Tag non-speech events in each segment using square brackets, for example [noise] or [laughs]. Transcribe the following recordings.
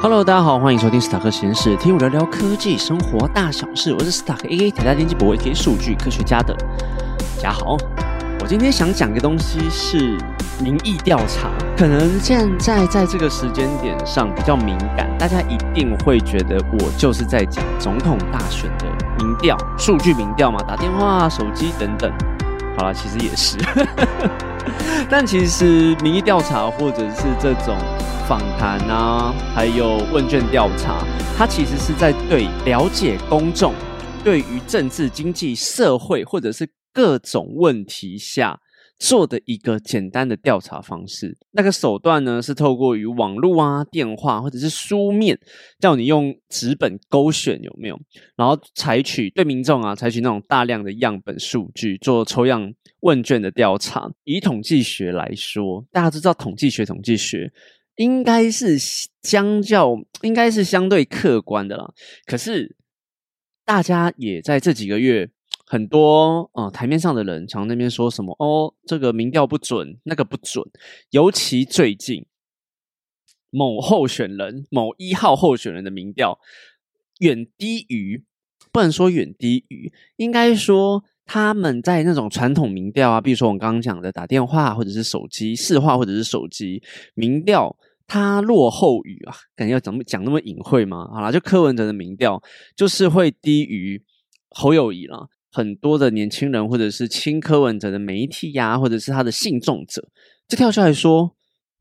Hello，大家好，欢迎收听斯塔克实验室，听我聊聊科技生活大小事。我是斯塔克 A A 台大电机博 A K 数据科学家的家豪。我今天想讲的东西是民意调查，可能现在在这个时间点上比较敏感，大家一定会觉得我就是在讲总统大选的民调、数据民调嘛，打电话、手机等等。好了，其实也是，[laughs] 但其实民意调查或者是这种。访谈啊，还有问卷调查，它其实是在对了解公众对于政治、经济、社会或者是各种问题下做的一个简单的调查方式。那个手段呢，是透过于网络啊、电话或者是书面，叫你用纸本勾选有没有，然后采取对民众啊，采取那种大量的样本数据做抽样问卷的调查。以统计学来说，大家都知道统计学，统计学。应该是相较，应该是相对客观的啦。可是大家也在这几个月，很多呃台面上的人常那边说什么哦，这个民调不准，那个不准。尤其最近某候选人、某一号候选人的民调远低于，不能说远低于，应该说。他们在那种传统民调啊，比如说我们刚刚讲的打电话或者是手机市话或者是手机民调，它落后于啊，感觉要怎么讲那么隐晦吗？好啦，就柯文哲的民调就是会低于侯友谊了。很多的年轻人或者是轻柯文者的媒体呀，或者是他的信众者，就跳出来说，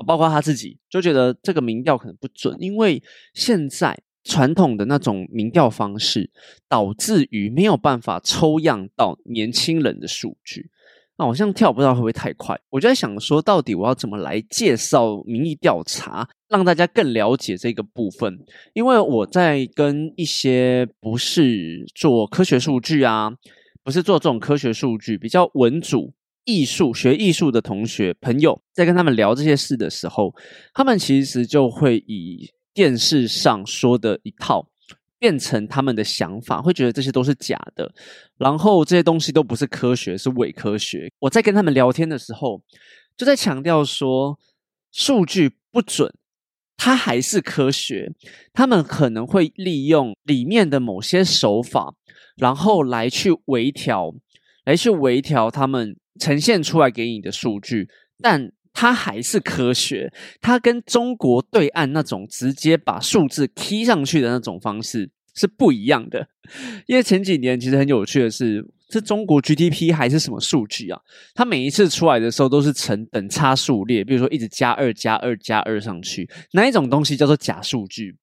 包括他自己就觉得这个民调可能不准，因为现在。传统的那种民调方式，导致于没有办法抽样到年轻人的数据。那我像跳不到会不会太快？我就在想说，到底我要怎么来介绍民意调查，让大家更了解这个部分？因为我在跟一些不是做科学数据啊，不是做这种科学数据比较文主艺术学艺术的同学朋友，在跟他们聊这些事的时候，他们其实就会以。电视上说的一套，变成他们的想法，会觉得这些都是假的，然后这些东西都不是科学，是伪科学。我在跟他们聊天的时候，就在强调说，数据不准，它还是科学。他们可能会利用里面的某些手法，然后来去微调，来去微调他们呈现出来给你的数据，但。它还是科学，它跟中国对岸那种直接把数字踢上去的那种方式是不一样的。因为前几年其实很有趣的是，是中国 GDP 还是什么数据啊？它每一次出来的时候都是成等差数列，比如说一直加二加二加二上去，哪一种东西叫做假数据？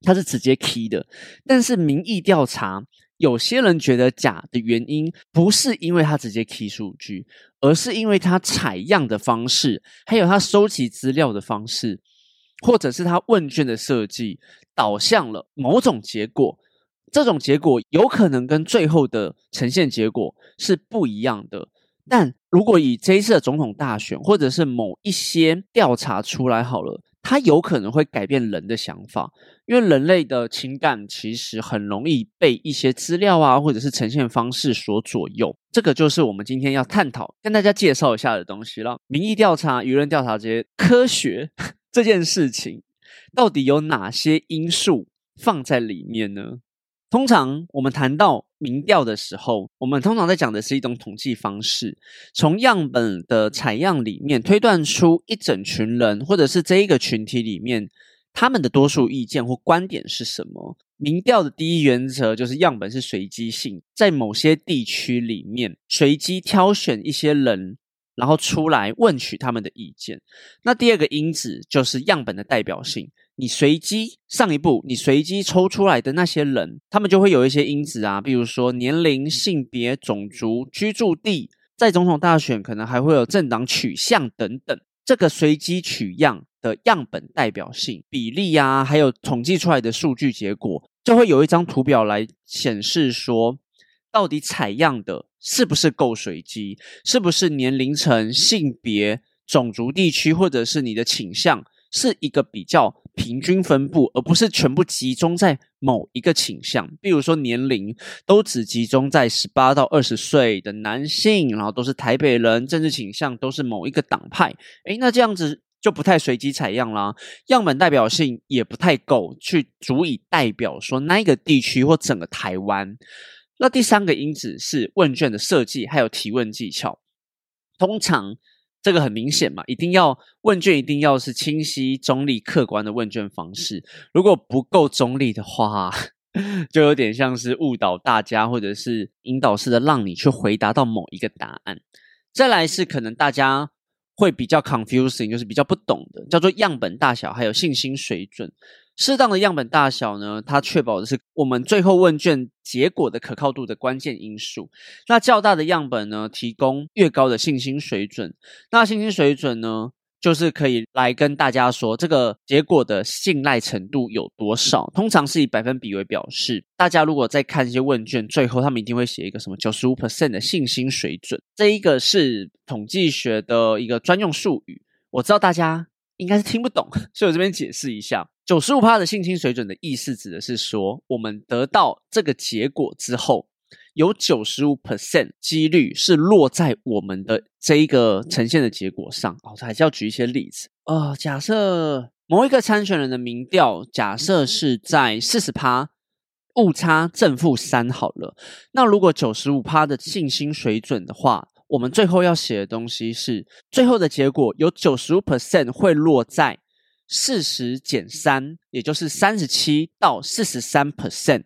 它是直接 key 的。但是民意调查。有些人觉得假的原因，不是因为他直接 key 数据，而是因为他采样的方式，还有他收集资料的方式，或者是他问卷的设计，导向了某种结果。这种结果有可能跟最后的呈现结果是不一样的。但如果以这一次的总统大选，或者是某一些调查出来好了。它有可能会改变人的想法，因为人类的情感其实很容易被一些资料啊，或者是呈现方式所左右。这个就是我们今天要探讨、跟大家介绍一下的东西了。民意调查、舆论调查这些科学 [laughs] 这件事情，到底有哪些因素放在里面呢？通常我们谈到民调的时候，我们通常在讲的是一种统计方式，从样本的采样里面推断出一整群人，或者是这一个群体里面他们的多数意见或观点是什么。民调的第一原则就是样本是随机性，在某些地区里面随机挑选一些人，然后出来问取他们的意见。那第二个因子就是样本的代表性。你随机上一步，你随机抽出来的那些人，他们就会有一些因子啊，比如说年龄、性别、种族、居住地，在总统大选可能还会有政党取向等等。这个随机取样的样本代表性比例啊，还有统计出来的数据结果，就会有一张图表来显示说，到底采样的是不是够随机，是不是年龄层、性别、种族、地区，或者是你的倾向。是一个比较平均分布，而不是全部集中在某一个倾向。比如说年龄都只集中在十八到二十岁的男性，然后都是台北人，政治倾向都是某一个党派。诶，那这样子就不太随机采样啦，样本代表性也不太够，去足以代表说那一个地区或整个台湾。那第三个因子是问卷的设计，还有提问技巧。通常这个很明显嘛，一定要问卷一定要是清晰、中立、客观的问卷方式。如果不够中立的话，[laughs] 就有点像是误导大家，或者是引导式的让你去回答到某一个答案。再来是可能大家会比较 confusing，就是比较不懂的，叫做样本大小还有信心水准。适当的样本大小呢，它确保的是我们最后问卷结果的可靠度的关键因素。那较大的样本呢，提供越高的信心水准。那信心水准呢？就是可以来跟大家说这个结果的信赖程度有多少，通常是以百分比为表示。大家如果在看一些问卷，最后他们一定会写一个什么九十五 percent 的信心水准，这一个是统计学的一个专用术语。我知道大家应该是听不懂，[laughs] 所以我这边解释一下，九十五趴的信心水准的意思指的是说，我们得到这个结果之后。有九十五 percent 几率是落在我们的这一个呈现的结果上哦，还是要举一些例子呃。假设某一个参选人的民调，假设是在四十趴，误差正负三好了。那如果九十五趴的信心水准的话，我们最后要写的东西是，最后的结果有九十五 percent 会落在四十减三，也就是三十七到四十三 percent。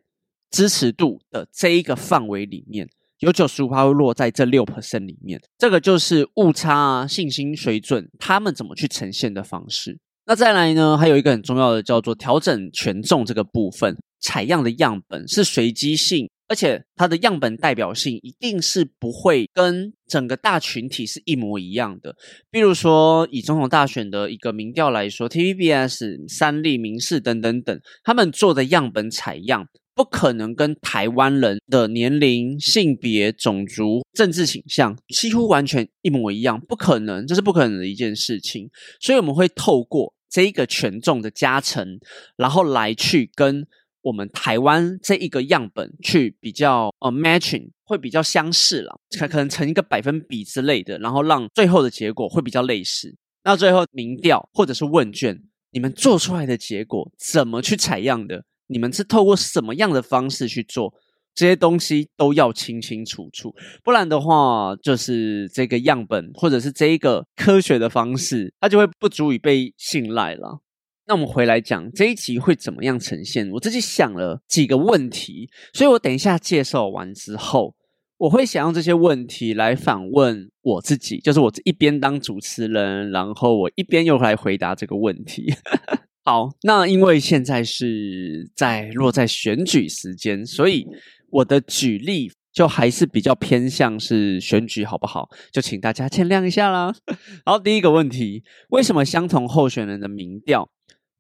支持度的这一个范围里面，有九十五趴会落在这六 percent 里面，这个就是误差啊，信心水准，他们怎么去呈现的方式。那再来呢，还有一个很重要的叫做调整权重这个部分，采样的样本是随机性，而且它的样本代表性一定是不会跟整个大群体是一模一样的。比如说以总统大选的一个民调来说，TVBS、三立、民视等等等，他们做的样本采样。不可能跟台湾人的年龄、性别、种族、政治倾向几乎完全一模一样，不可能，这是不可能的一件事情。所以我们会透过这一个权重的加成，然后来去跟我们台湾这一个样本去比较，呃，matching 会比较相似了，可可能成一个百分比之类的，然后让最后的结果会比较类似。那最后民调或者是问卷，你们做出来的结果怎么去采样的？你们是透过什么样的方式去做这些东西，都要清清楚楚，不然的话，就是这个样本或者是这一个科学的方式，它就会不足以被信赖了。那我们回来讲这一集会怎么样呈现？我自己想了几个问题，所以我等一下介绍完之后，我会想用这些问题来反问我自己，就是我一边当主持人，然后我一边又来回答这个问题。[laughs] 好，那因为现在是在落在选举时间，所以我的举例就还是比较偏向是选举，好不好？就请大家见谅一下啦。[laughs] 好，第一个问题，为什么相同候选人的民调、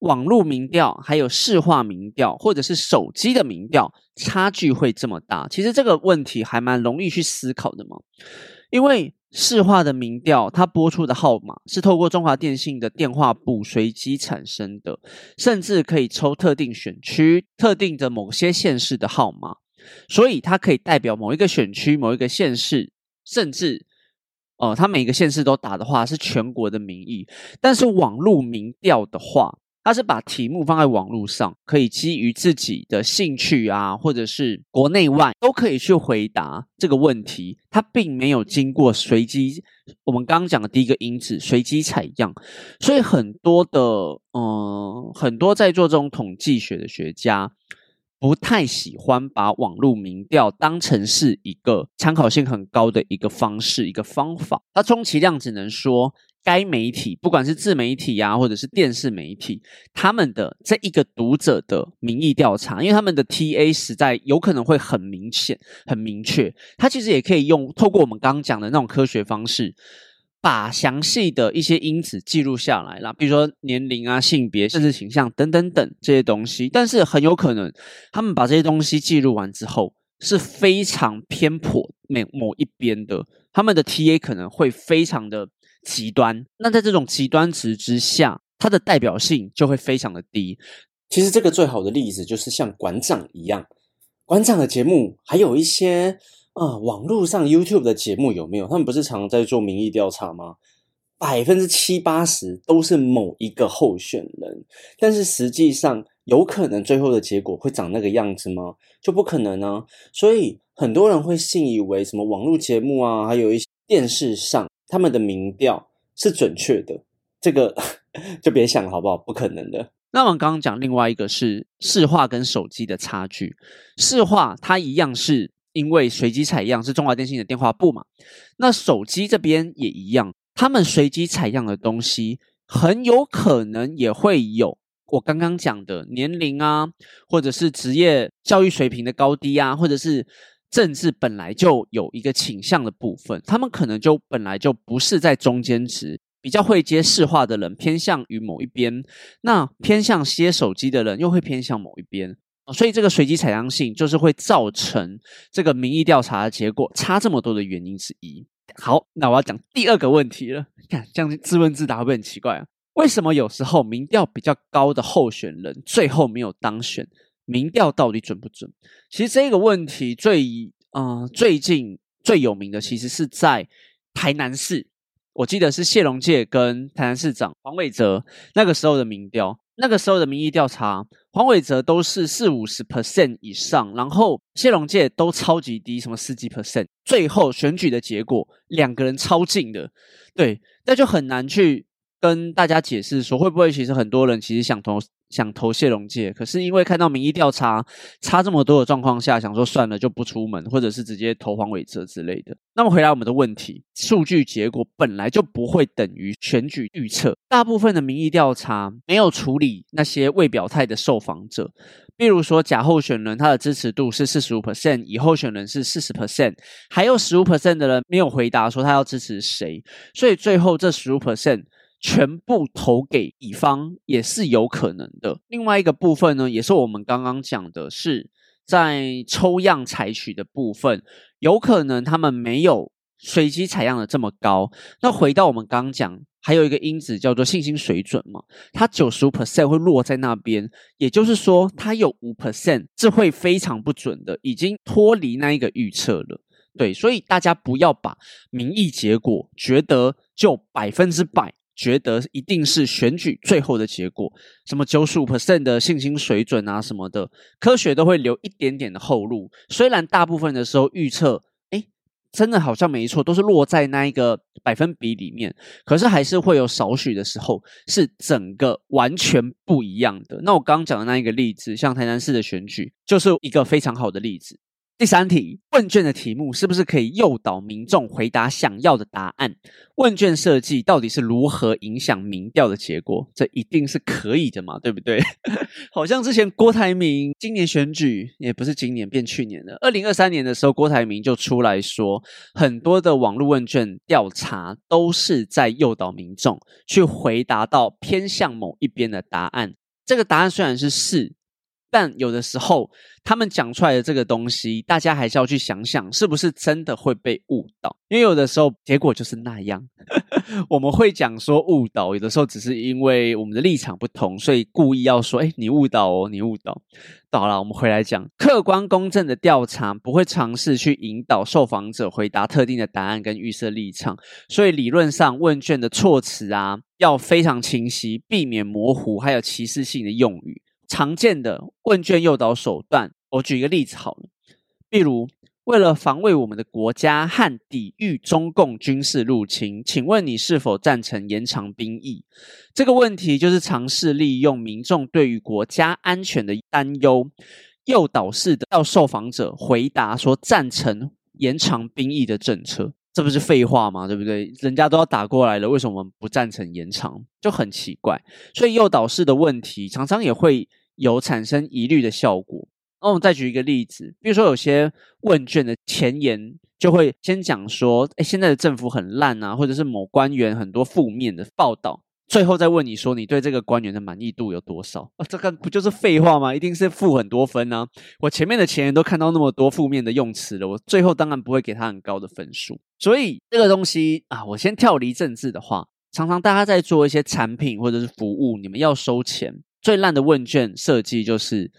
网络民调、还有市话民调，或者是手机的民调，差距会这么大？其实这个问题还蛮容易去思考的嘛，因为。市话的民调，它播出的号码是透过中华电信的电话簿随机产生的，甚至可以抽特定选区、特定的某些县市的号码，所以它可以代表某一个选区、某一个县市，甚至，呃，它每个县市都打的话是全国的民意。但是网络民调的话，他是把题目放在网络上，可以基于自己的兴趣啊，或者是国内外都可以去回答这个问题。他并没有经过随机，我们刚刚讲的第一个因子随机采样，所以很多的，嗯，很多在做这种统计学的学家不太喜欢把网络民调当成是一个参考性很高的一个方式、一个方法。他充其量只能说。该媒体，不管是自媒体啊，或者是电视媒体，他们的这一个读者的民意调查，因为他们的 TA 实在有可能会很明显、很明确，他其实也可以用透过我们刚刚讲的那种科学方式，把详细的一些因子记录下来啦，比如说年龄啊、性别、甚至形象等等等这些东西。但是很有可能，他们把这些东西记录完之后，是非常偏颇某某一边的，他们的 TA 可能会非常的。极端，那在这种极端值之下，它的代表性就会非常的低。其实这个最好的例子就是像馆长一样，馆长的节目，还有一些啊网络上 YouTube 的节目有没有？他们不是常常在做民意调查吗？百分之七八十都是某一个候选人，但是实际上有可能最后的结果会长那个样子吗？就不可能呢。所以很多人会信以为什么网络节目啊，还有一些电视上他们的民调是准确的，这个就别想了，好不好？不可能的。那我们刚刚讲另外一个是市话跟手机的差距，市话它一样是因为随机采样是中华电信的电话簿嘛，那手机这边也一样，他们随机采样的东西很有可能也会有我刚刚讲的年龄啊，或者是职业教育水平的高低啊，或者是政治本来就有一个倾向的部分，他们可能就本来就不是在中间值。比较会接市话的人偏向于某一边，那偏向接手机的人又会偏向某一边，所以这个随机采样性就是会造成这个民意调查的结果差这么多的原因之一。好，那我要讲第二个问题了。看这样自问自答会不会很奇怪啊？为什么有时候民调比较高的候选人最后没有当选？民调到底准不准？其实这个问题最呃最近最有名的其实是在台南市。我记得是谢龙介跟台南市长黄伟哲那个时候的民调，那个时候的民意调查，黄伟哲都是四五十 percent 以上，然后谢龙介都超级低，什么十几 percent。最后选举的结果，两个人超近的，对，那就很难去跟大家解释说，会不会其实很多人其实想投。想投谢龙介，可是因为看到民意调查差这么多的状况下，想说算了就不出门，或者是直接投黄伟哲之类的。那么回答我们的问题，数据结果本来就不会等于选举预测。大部分的民意调查没有处理那些未表态的受访者，比如说假候选人他的支持度是四十五 percent，乙候选人是四十 percent，还有十五 percent 的人没有回答说他要支持谁，所以最后这十五 percent。全部投给乙方也是有可能的。另外一个部分呢，也是我们刚刚讲的，是在抽样采取的部分，有可能他们没有随机采样的这么高。那回到我们刚刚讲，还有一个因子叫做信心水准嘛，它九十五 percent 会落在那边，也就是说，它有五 percent 是会非常不准的，已经脱离那一个预测了。对，所以大家不要把民意结果觉得就百分之百。觉得一定是选举最后的结果，什么九十五 percent 的信心水准啊什么的，科学都会留一点点的后路。虽然大部分的时候预测，哎，真的好像没错，都是落在那一个百分比里面，可是还是会有少许的时候是整个完全不一样的。那我刚刚讲的那一个例子，像台南市的选举，就是一个非常好的例子。第三题，问卷的题目是不是可以诱导民众回答想要的答案？问卷设计到底是如何影响民调的结果？这一定是可以的嘛，对不对？[laughs] 好像之前郭台铭今年选举也不是今年变去年了，二零二三年的时候，郭台铭就出来说，很多的网络问卷调查都是在诱导民众去回答到偏向某一边的答案。这个答案虽然是是。但有的时候，他们讲出来的这个东西，大家还是要去想想，是不是真的会被误导？因为有的时候结果就是那样。[laughs] 我们会讲说误导，有的时候只是因为我们的立场不同，所以故意要说：“哎，你误导哦，你误导。”好了，我们回来讲，客观公正的调查不会尝试去引导受访者回答特定的答案跟预设立场，所以理论上问卷的措辞啊，要非常清晰，避免模糊还有歧视性的用语。常见的问卷诱导手段，我举一个例子好了。例如，为了防卫我们的国家和抵御中共军事入侵，请问你是否赞成延长兵役？这个问题就是尝试利用民众对于国家安全的担忧，诱导式的要受访者回答说赞成延长兵役的政策。这不是废话吗？对不对？人家都要打过来了，为什么我们不赞成延长？就很奇怪。所以诱导式的问题常常也会有产生疑虑的效果。那我们再举一个例子，比如说有些问卷的前言就会先讲说：“哎，现在的政府很烂啊，或者是某官员很多负面的报道。”最后再问你说，你对这个官员的满意度有多少？啊，这个不就是废话吗？一定是负很多分呢。我前面的前言都看到那么多负面的用词了，我最后当然不会给他很高的分数。所以这个东西啊，我先跳离政治的话，常常大家在做一些产品或者是服务，你们要收钱，最烂的问卷设计就是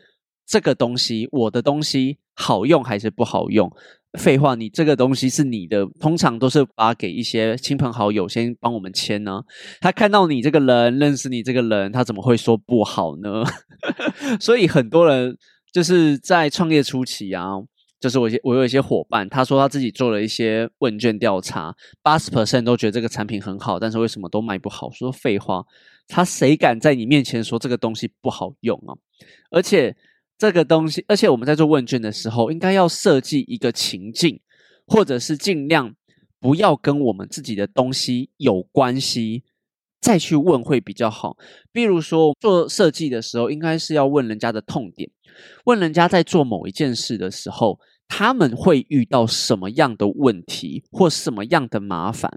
这个东西，我的东西好用还是不好用？废话，你这个东西是你的，通常都是发给一些亲朋好友先帮我们签呢。他看到你这个人，认识你这个人，他怎么会说不好呢？[laughs] 所以很多人就是在创业初期啊，就是我我有一些伙伴，他说他自己做了一些问卷调查，八十 percent 都觉得这个产品很好，但是为什么都卖不好？说废话，他谁敢在你面前说这个东西不好用啊？而且。这个东西，而且我们在做问卷的时候，应该要设计一个情境，或者是尽量不要跟我们自己的东西有关系，再去问会比较好。比如说做设计的时候，应该是要问人家的痛点，问人家在做某一件事的时候，他们会遇到什么样的问题或什么样的麻烦。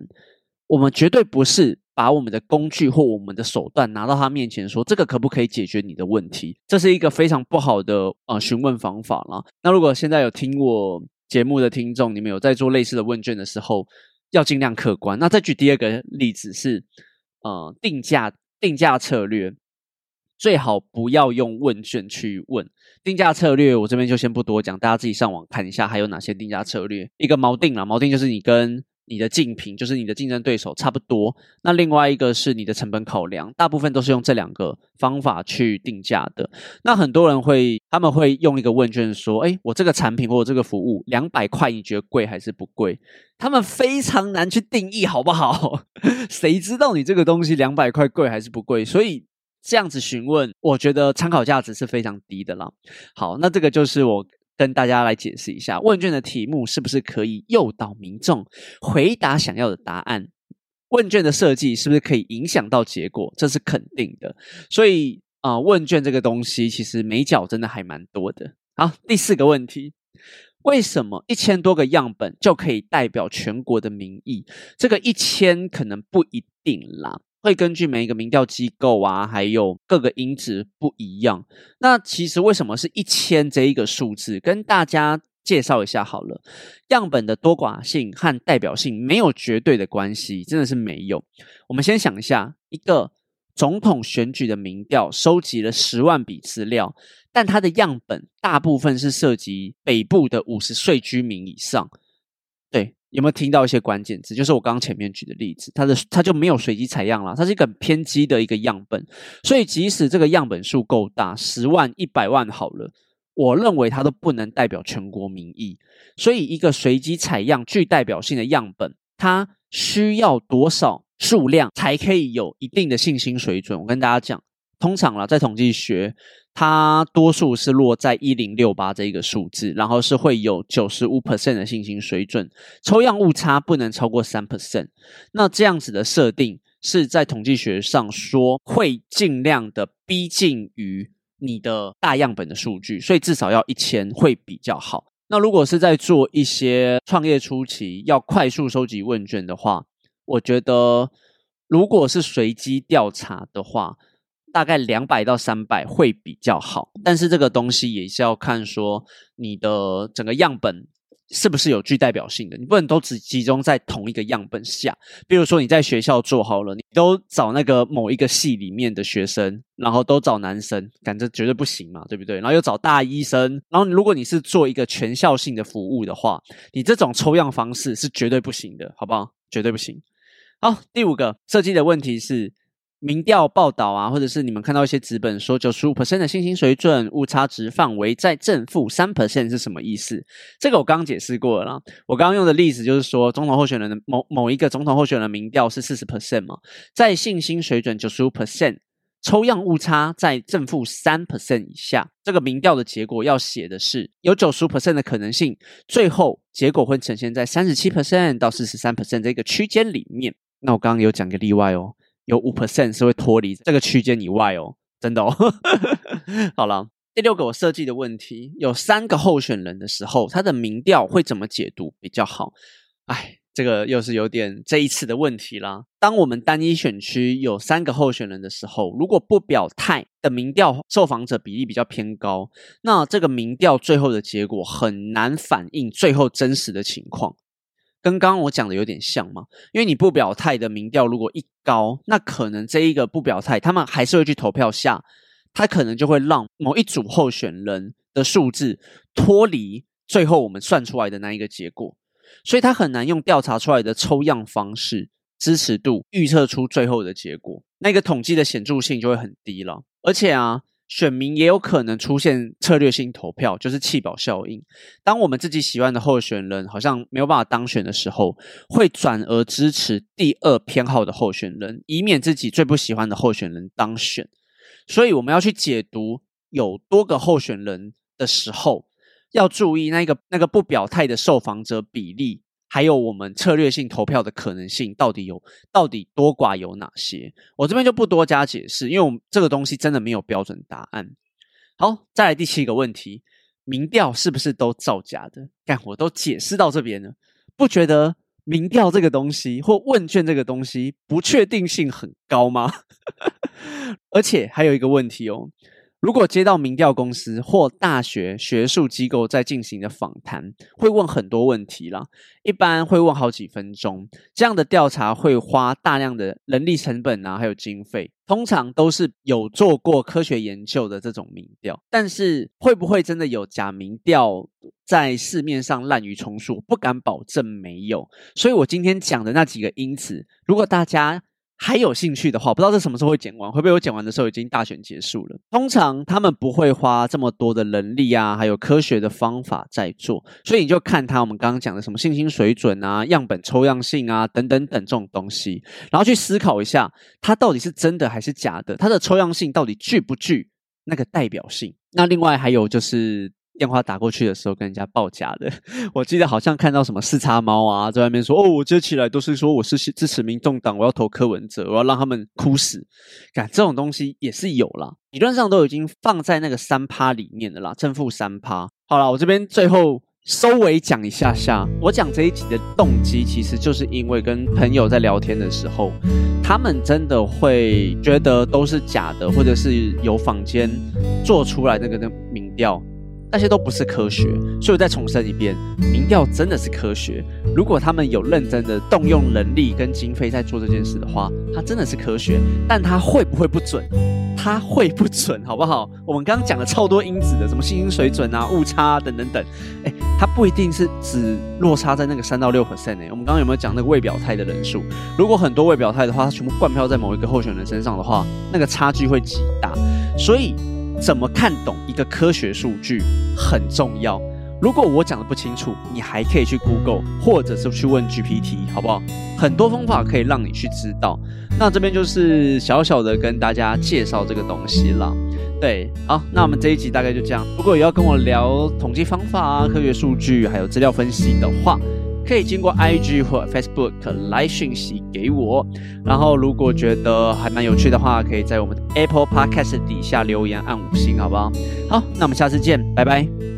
我们绝对不是。把我们的工具或我们的手段拿到他面前，说这个可不可以解决你的问题？这是一个非常不好的呃询问方法了。那如果现在有听我节目的听众，你们有在做类似的问卷的时候，要尽量客观。那再举第二个例子是，呃，定价定价策略最好不要用问卷去问定价策略。我这边就先不多讲，大家自己上网看一下还有哪些定价策略。一个锚定了，锚定就是你跟。你的竞品就是你的竞争对手差不多，那另外一个是你的成本考量，大部分都是用这两个方法去定价的。那很多人会，他们会用一个问卷说：“哎，我这个产品或者这个服务两百块，你觉得贵还是不贵？”他们非常难去定义，好不好？[laughs] 谁知道你这个东西两百块贵还是不贵？所以这样子询问，我觉得参考价值是非常低的啦。好，那这个就是我。跟大家来解释一下，问卷的题目是不是可以诱导民众回答想要的答案？问卷的设计是不是可以影响到结果？这是肯定的。所以啊，问卷这个东西其实美角真的还蛮多的。好，第四个问题，为什么一千多个样本就可以代表全国的民意？这个一千可能不一定啦。会根据每一个民调机构啊，还有各个因子不一样。那其实为什么是一千这一个数字？跟大家介绍一下好了。样本的多寡性和代表性没有绝对的关系，真的是没有。我们先想一下，一个总统选举的民调收集了十万笔资料，但它的样本大部分是涉及北部的五十岁居民以上。对。有没有听到一些关键字？就是我刚刚前面举的例子，它的它就没有随机采样了，它是一个偏激的一个样本，所以即使这个样本数够大，十万、一百万好了，我认为它都不能代表全国民意。所以一个随机采样具代表性的样本，它需要多少数量才可以有一定的信心水准？我跟大家讲，通常啦，在统计学。它多数是落在一零六八这一个数字，然后是会有九十五 percent 的信心水准，抽样误差不能超过三 percent。那这样子的设定是在统计学上说会尽量的逼近于你的大样本的数据，所以至少要一千会比较好。那如果是在做一些创业初期要快速收集问卷的话，我觉得如果是随机调查的话。大概两百到三百会比较好，但是这个东西也是要看说你的整个样本是不是有具代表性的，你不能都只集中在同一个样本下。比如说你在学校做好了，你都找那个某一个系里面的学生，然后都找男生，感觉绝对不行嘛，对不对？然后又找大医生，然后如果你是做一个全校性的服务的话，你这种抽样方式是绝对不行的，好不好？绝对不行。好，第五个设计的问题是。民调报道啊，或者是你们看到一些纸本说九十五 percent 的信心水准，误差值范围在正负三 percent 是什么意思？这个我刚刚解释过了。我刚刚用的例子就是说，总统候选人的某某一个总统候选人民调是四十 percent 嘛，在信心水准九十五 percent，抽样误差在正负三 percent 以下，这个民调的结果要写的是有九十五 percent 的可能性，最后结果会呈现在三十七 percent 到四十三 percent 这个区间里面。那我刚刚有讲个例外哦。有五 percent 是会脱离这个区间以外哦，真的哦。[laughs] 好了，第六个我设计的问题，有三个候选人的时候，他的民调会怎么解读比较好？哎，这个又是有点这一次的问题啦。当我们单一选区有三个候选人的时候，如果不表态的民调受访者比例比较偏高，那这个民调最后的结果很难反映最后真实的情况。跟刚刚我讲的有点像嘛，因为你不表态的民调如果一高，那可能这一个不表态，他们还是会去投票下，他可能就会让某一组候选人的数字脱离最后我们算出来的那一个结果，所以他很难用调查出来的抽样方式支持度预测出最后的结果，那个统计的显著性就会很低了。而且啊。选民也有可能出现策略性投票，就是弃保效应。当我们自己喜欢的候选人好像没有办法当选的时候，会转而支持第二偏好的候选人，以免自己最不喜欢的候选人当选。所以，我们要去解读有多个候选人的时候，要注意那个那个不表态的受访者比例。还有我们策略性投票的可能性到底有到底多寡有哪些？我这边就不多加解释，因为我们这个东西真的没有标准答案。好，再来第七个问题：民调是不是都造假的？干，我都解释到这边了，不觉得民调这个东西或问卷这个东西不确定性很高吗？[laughs] 而且还有一个问题哦。如果接到民调公司或大学学术机构在进行的访谈，会问很多问题啦，一般会问好几分钟。这样的调查会花大量的人力成本啊，还有经费，通常都是有做过科学研究的这种民调。但是会不会真的有假民调在市面上滥竽充数？不敢保证没有。所以我今天讲的那几个因子，如果大家。还有兴趣的话，不知道这什么时候会剪完，会不会我剪完的时候已经大选结束了？通常他们不会花这么多的人力啊，还有科学的方法在做，所以你就看他我们刚刚讲的什么信心水准啊、样本抽样性啊等等等这种东西，然后去思考一下，它到底是真的还是假的？它的抽样性到底具不具那个代表性？那另外还有就是。电话打过去的时候跟人家报假的，[laughs] 我记得好像看到什么四叉猫啊，在外面说哦，我接起来都是说我是支持民众党，我要投柯文哲，我要让他们哭死。看这种东西也是有啦，理论上都已经放在那个三趴里面的啦，正负三趴。好了，我这边最后收尾讲一下下，我讲这一集的动机，其实就是因为跟朋友在聊天的时候，他们真的会觉得都是假的，或者是有坊间做出来那个的民调。那些都不是科学，所以我再重申一遍，民调真的是科学。如果他们有认真的动用人力跟经费在做这件事的话，它真的是科学。但它会不会不准？它会不准，好不好？我们刚刚讲了超多因子的，什么信心水准啊、误差等等等。哎，它不一定是只落差在那个三到六 percent 哎。我们刚刚有没有讲那个未表态的人数？如果很多未表态的话，它全部灌票在某一个候选人身上的话，那个差距会极大。所以。怎么看懂一个科学数据很重要。如果我讲的不清楚，你还可以去 Google，或者是去问 GPT，好不好？很多方法可以让你去知道。那这边就是小小的跟大家介绍这个东西了。对，好，那我们这一集大概就这样。如果有要跟我聊统计方法啊、科学数据还有资料分析的话，可以经过 IG 或 Facebook 来讯息给我，然后如果觉得还蛮有趣的话，可以在我们 Apple Podcast 底下留言按五星，好不好？好，那我们下次见，拜拜。